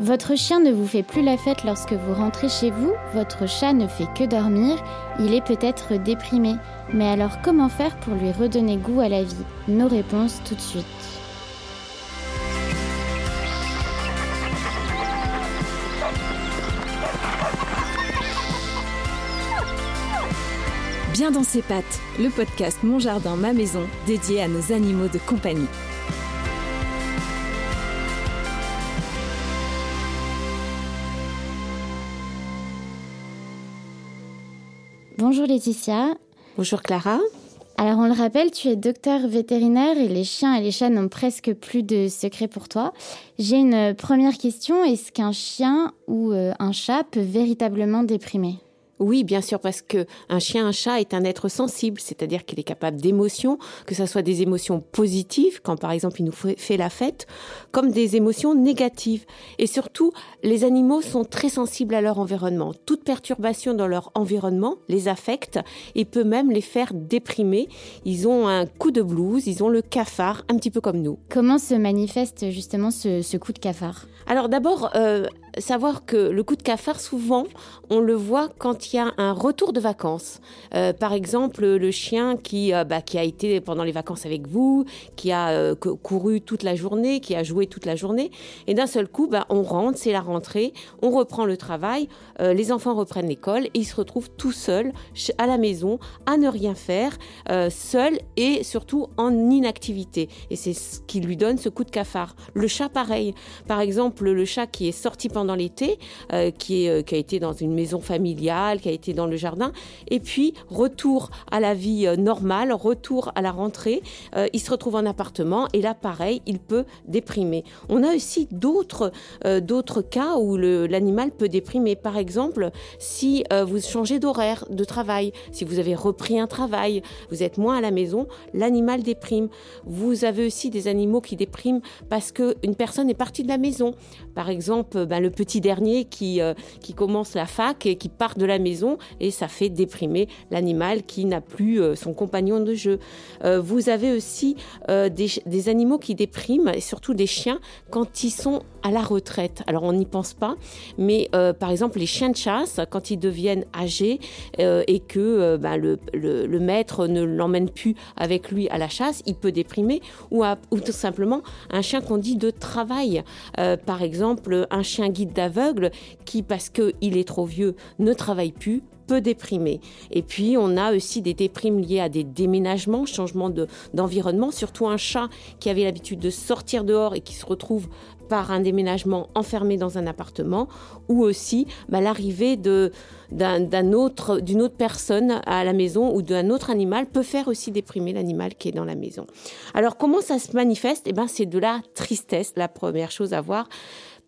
Votre chien ne vous fait plus la fête lorsque vous rentrez chez vous, votre chat ne fait que dormir, il est peut-être déprimé. Mais alors comment faire pour lui redonner goût à la vie? Nos réponses tout de suite. Bien dans ses pattes, le podcast Mon Jardin, ma maison, dédié à nos animaux de compagnie. Bonjour Laetitia. Bonjour Clara. Alors on le rappelle, tu es docteur vétérinaire et les chiens et les chats n'ont presque plus de secrets pour toi. J'ai une première question, est-ce qu'un chien ou euh, un chat peut véritablement déprimer? Oui, bien sûr, parce que un chien, un chat est un être sensible, c'est-à-dire qu'il est capable d'émotions, que ce soit des émotions positives, quand par exemple il nous fait la fête, comme des émotions négatives. Et surtout, les animaux sont très sensibles à leur environnement. Toute perturbation dans leur environnement les affecte et peut même les faire déprimer. Ils ont un coup de blues, ils ont le cafard, un petit peu comme nous. Comment se manifeste justement ce, coup de cafard? Alors d'abord, euh, savoir que le coup de cafard, souvent, on le voit quand il y a un retour de vacances. Euh, par exemple, le chien qui, euh, bah, qui a été pendant les vacances avec vous, qui a couru toute la journée, qui a joué toute la journée, et d'un seul coup, bah, on rentre, c'est la rentrée, on reprend le travail, les enfants reprennent l'école, et ils se retrouvent tout seuls à la maison, à ne rien faire, seuls et surtout en inactivité. Et c'est ce qui lui donne ce coup de cafard. Le chat, pareil. Par exemple, le chat qui est sorti pendant l'été, euh, qui, euh, qui a été dans une maison familiale, qui a été dans le jardin, et puis retour à la vie euh, normale, retour à la rentrée, il se retrouve en appartement, et là, pareil, il peut déprimer. On a aussi d'autres d'autres cas où l'animal peut déprimer. Par exemple, si vous changez d'horaire de travail, si vous avez repris un travail, vous êtes moins à la maison, l'animal déprime. Vous avez aussi des animaux qui dépriment parce qu'une personne est partie de la maison. Par exemple, ben, le petit dernier qui, euh, qui commence la fac et qui part de la maison et ça fait déprimer l'animal qui n'a plus euh, son compagnon de jeu. Euh, vous avez aussi des, animaux qui dépriment et surtout des chiens quand ils sont à la retraite. Alors on n'y pense pas, mais par exemple les chiens de chasse, quand ils deviennent âgés et que ben, le, le, maître ne l'emmène plus avec lui à la chasse, il peut déprimer ou, ou tout simplement un chien qu'on dit de travail. Exemple un chien guide d'aveugle qui, parce qu'il est trop vieux, ne travaille plus, peut déprimer. Et puis, on a aussi des déprimes liées à des déménagements, changement d'environnement, surtout un chat qui avait l'habitude de sortir dehors et qui se retrouve par un déménagement enfermé dans un appartement, ou aussi bah, l'arrivée d'un autre, d'une autre personne à la maison ou d'un autre animal peut faire aussi déprimer l'animal qui est dans la maison. Alors, comment ça se manifeste? Eh ben, c'est de la tristesse, la première chose à voir.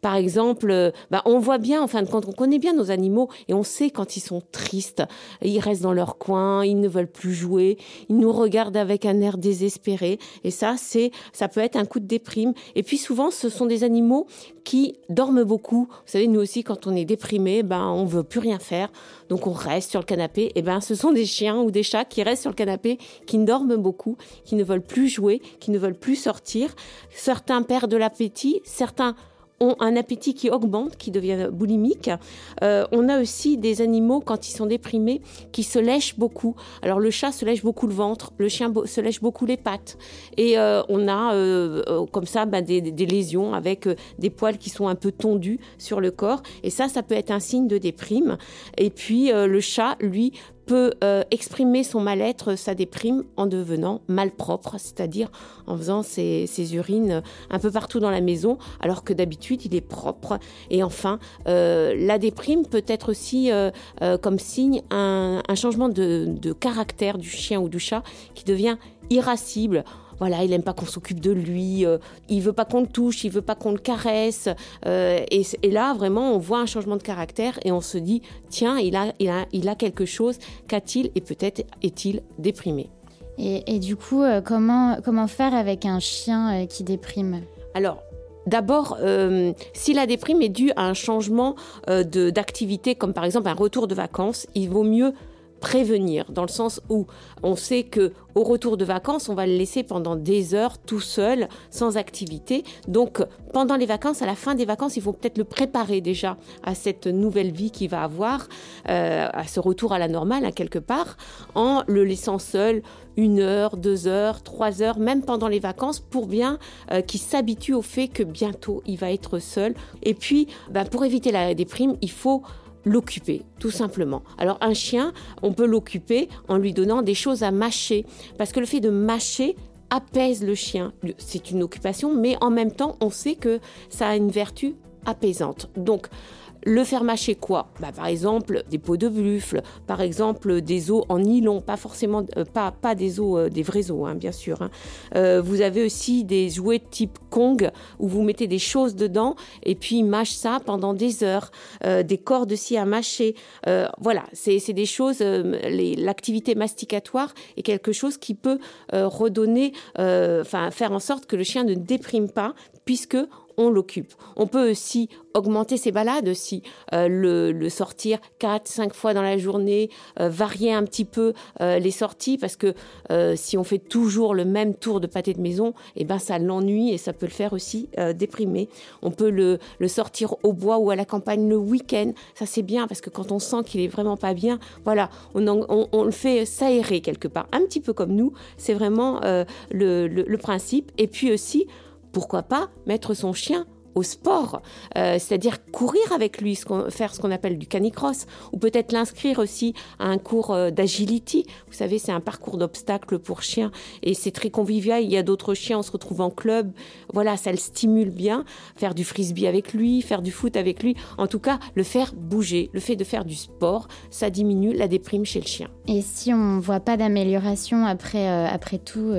Par exemple, euh, bah, on voit bien, en fin de compte, on connaît bien nos animaux et on sait quand ils sont tristes. Ils restent dans leur coin, ils ne veulent plus jouer, ils nous regardent avec un air désespéré. Et ça, c'est, ça peut être un coup de déprime. Et puis souvent, ce sont des animaux qui dorment beaucoup. Vous savez, nous aussi, quand on est déprimé, ben, on veut plus rien faire. Donc on reste sur le canapé. Et ben, ce sont des chiens ou des chats qui restent sur le canapé, qui dorment beaucoup, qui ne veulent plus jouer, qui ne veulent plus sortir. Certains perdent de l'appétit, certains ont un appétit qui augmente, qui devient boulimique. Euh, on a aussi des animaux, quand ils sont déprimés, qui se lèchent beaucoup. Alors le chat se lèche beaucoup le ventre, le chien se lèche beaucoup les pattes. Et euh, on a euh, comme ça ben, des, des, lésions avec des poils qui sont un peu tondus sur le corps. Et ça, ça peut être un signe de déprime. Et puis le chat, lui, peut euh, exprimer son mal-être, sa déprime, en devenant malpropre, c'est-à-dire en faisant ses, urines un peu partout dans la maison, alors que d'habitude il est propre. Et enfin, euh, la déprime peut être aussi euh, comme signe un, changement de caractère du chien ou du chat qui devient irascible voilà, il aime pas qu'on s'occupe de lui, euh, il veut pas qu'on le touche, il veut pas qu'on le caresse. Euh, et, là, vraiment, on voit un changement de caractère et on se dit, tiens, il a, il a, il a quelque chose, qu'a-t-il Et peut-être est-il déprimé. Et, du coup, euh, comment, comment faire avec un chien qui déprime? Alors, D'abord, si la déprime est due à un changement d'activité, comme par exemple un retour de vacances, il vaut mieux prévenir, dans le sens où on sait que au retour de vacances, on va le laisser pendant des heures tout seul, sans activité. Donc, pendant les vacances, à la fin des vacances, il faut peut-être le préparer déjà à cette nouvelle vie qu'il va avoir, euh, à ce retour à la normale, à quelque part, en le laissant seul une heure, deux heures, trois heures, même pendant les vacances, pour bien euh, qu'il s'habitue au fait que bientôt il va être seul. Et puis, bah, pour éviter la déprime, il faut l'occuper, tout simplement. Alors un chien, on peut l'occuper en lui donnant des choses à mâcher, parce que le fait de mâcher apaise le chien. C'est une occupation, mais en même temps, on sait que ça a une vertu apaisante. Donc, le faire mâcher quoi? Bah, Par exemple, des peaux de buffle, par exemple, des os en nylon, pas forcément, euh, pas, pas des os, euh, des vrais os, hein, bien sûr. Hein. Euh, vous avez aussi des jouets type Kong où vous mettez des choses dedans et puis ils mâchent ça pendant des heures. des cordes aussi à mâcher. voilà, c'est des choses, l'activité masticatoire est quelque chose qui peut redonner, enfin faire en sorte que le chien ne déprime pas puisque on l'occupe. On peut aussi augmenter ses balades aussi, euh, le, sortir 4, 5 fois dans la journée, euh, varier un petit peu euh, les sorties parce que si on fait toujours le même tour de pâté de maison, eh ben ça l'ennuie et ça peut le faire aussi déprimer. On peut le, sortir au bois ou à la campagne le week-end, ça c'est bien parce que quand on sent qu'il est vraiment pas bien, voilà, on, on, le fait s'aérer quelque part, un petit peu comme nous, c'est vraiment le principe. Et puis aussi, pourquoi pas mettre son chien au sport, euh, c'est-à-dire courir avec lui, faire ce qu'on appelle du canicross, ou peut-être l'inscrire aussi à un cours euh, d'agility. Vous savez, c'est un parcours d'obstacles pour chiens et c'est très convivial. Il y a d'autres chiens, on se retrouve en club. Voilà, ça le stimule bien. Faire du frisbee avec lui, faire du foot avec lui. En tout cas, le faire bouger, le fait de faire du sport, ça diminue la déprime chez le chien. Et si on voit pas d'amélioration après, euh, après tout,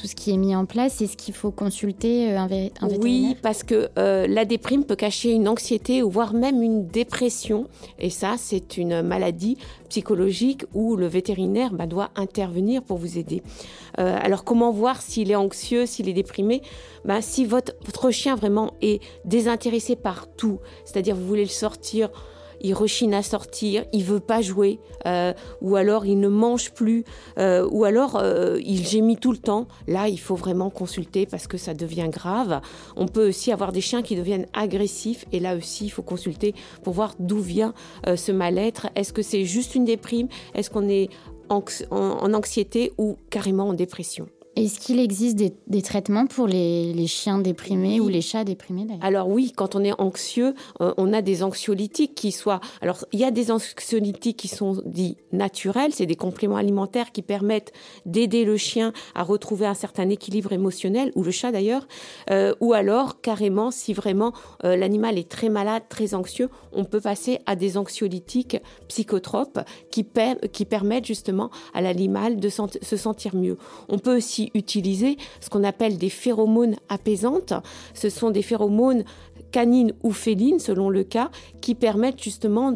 tout ce qui est mis en place, est-ce qu'il faut consulter un, vétérinaire Oui, parce que euh, la déprime peut cacher une anxiété ou voire même une dépression. Et ça, c'est une maladie psychologique où le vétérinaire bah, doit intervenir pour vous aider. Euh, alors comment voir s'il est anxieux, s'il est déprimé? Bah, Si votre, votre chien vraiment est désintéressé par tout, c'est-à-dire vous voulez le sortir il rechigne à sortir, il veut pas jouer, euh, ou alors il ne mange plus, euh, ou alors euh, il gémit tout le temps. Là, il faut vraiment consulter parce que ça devient grave. On peut aussi avoir des chiens qui deviennent agressifs, et là aussi, il faut consulter pour voir d'où vient ce mal-être. Est-ce que c'est juste une déprime? Est-ce qu'on est en anxiété ou carrément en dépression? Est-ce qu'il existe des, traitements pour les, chiens déprimés ou les chats déprimés Alors oui, quand on est anxieux, euh, on a des anxiolytiques qui soient... Alors il y a des anxiolytiques qui sont dits naturels, c'est des compléments alimentaires qui permettent d'aider le chien à retrouver un certain équilibre émotionnel, ou le chat d'ailleurs, euh, ou alors carrément si vraiment euh, l'animal est très malade, très anxieux, on peut passer à des anxiolytiques psychotropes qui, qui permettent justement à l'animal de se sentir mieux. On peut aussi utiliser ce qu'on appelle des phéromones apaisantes. Ce sont des phéromones canines ou félines, selon le cas, qui permettent justement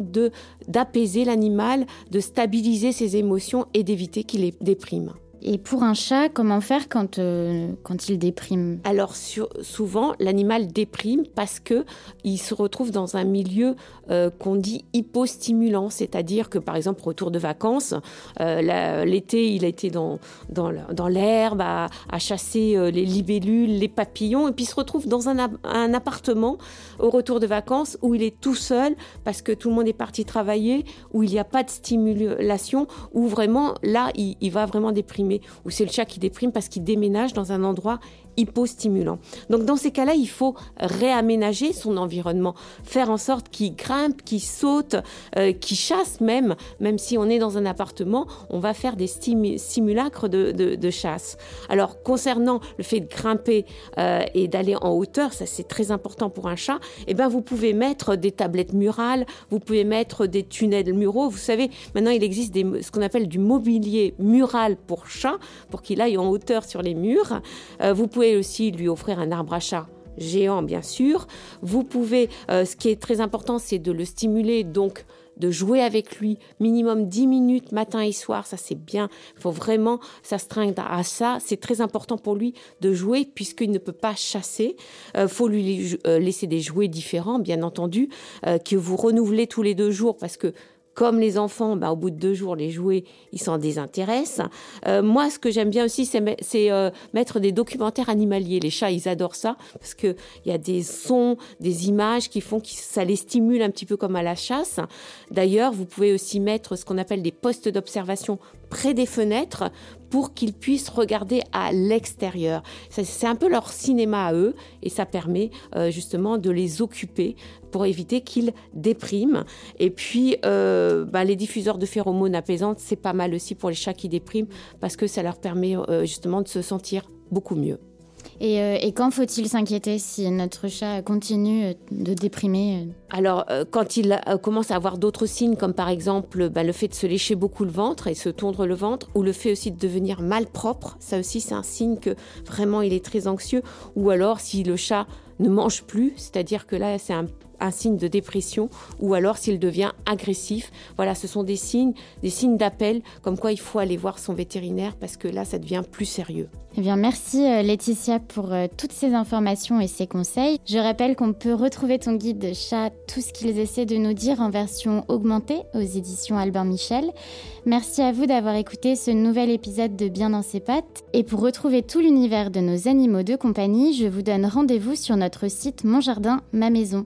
d'apaiser l'animal, de stabiliser ses émotions et d'éviter qu'il les déprime. Et pour un chat, comment faire quand, euh, quand il déprime Alors souvent, l'animal déprime parce que il se retrouve dans un milieu euh, qu'on dit hypostimulant, c'est-à-dire que par exemple, retour de vacances, euh, l'été, il a été dans, dans, l'herbe à, chasser les libellules, les papillons, et puis il se retrouve dans un, un, appartement au retour de vacances où il est tout seul parce que tout le monde est parti travailler, où il n'y a pas de stimulation, où vraiment là, il va vraiment déprimer ou c'est le chat qui déprime parce qu'il déménage dans un endroit hypostimulant. Donc dans ces cas-là, il faut réaménager son environnement, faire en sorte qu'il grimpe, qu'il saute, euh, qu'il chasse même, même si on est dans un appartement, on va faire des simulacres de, chasse. Alors concernant le fait de grimper euh, et d'aller en hauteur, ça c'est très important pour un chat, et eh ben vous pouvez mettre des tablettes murales, vous pouvez mettre des tunnels muraux. Vous savez, maintenant il existe des, ce qu'on appelle du mobilier mural pour chat, pour qu'il aille en hauteur sur les murs. Euh, vous pouvez aussi lui offrir un arbre à chat géant, bien sûr. Vous pouvez, euh, ce qui est très important, c'est de le stimuler, donc de jouer avec lui minimum 10 minutes matin et soir, ça c'est bien. Il faut vraiment s'astreindre à ça. C'est très important pour lui de jouer puisqu'il ne peut pas chasser. Il euh, faut lui euh, laisser des jouets différents, bien entendu, que vous renouvelez tous les deux jours parce que comme les enfants, bah, au bout de deux jours, les jouets, ils s'en désintéressent. Euh, moi, ce que j'aime bien aussi, c'est euh, mettre des documentaires animaliers. Les chats, ils adorent ça parce qu'il y a des sons, des images qui font que ça les stimule un petit peu comme à la chasse. D'ailleurs, vous pouvez aussi mettre ce qu'on appelle des postes d'observation près des fenêtres pour qu'ils puissent regarder à l'extérieur. C'est un peu leur cinéma à eux et ça permet euh, justement de les occuper pour éviter qu'ils dépriment. Et puis, euh, bah, les diffuseurs de phéromones apaisantes, c'est pas mal aussi pour les chats qui dépriment parce que ça leur permet euh, justement de se sentir beaucoup mieux. Euh, et, quand faut-il s'inquiéter si notre chat continue de déprimer Alors, quand il commence à avoir d'autres signes, comme par exemple bah, le fait de se lécher beaucoup le ventre et se tondre le ventre, ou le fait aussi de devenir malpropre, ça aussi c'est un signe que vraiment il est très anxieux, ou alors si le chat ne mange plus, c'est-à-dire que là c'est un un signe de dépression ou alors s'il devient agressif. Voilà, ce sont des signes, des signes d'appel, comme quoi il faut aller voir son vétérinaire parce que là, ça devient plus sérieux. Eh bien, merci euh, Laetitia pour euh, toutes ces informations et ces conseils. Je rappelle qu'on peut retrouver ton guide chat Tout ce qu'ils essaient de nous dire en version augmentée aux éditions Albert Michel. Merci à vous d'avoir écouté ce nouvel épisode de Bien dans ses pattes. Et pour retrouver tout l'univers de nos animaux de compagnie, je vous donne rendez-vous sur notre site Mon Jardin, Ma Maison.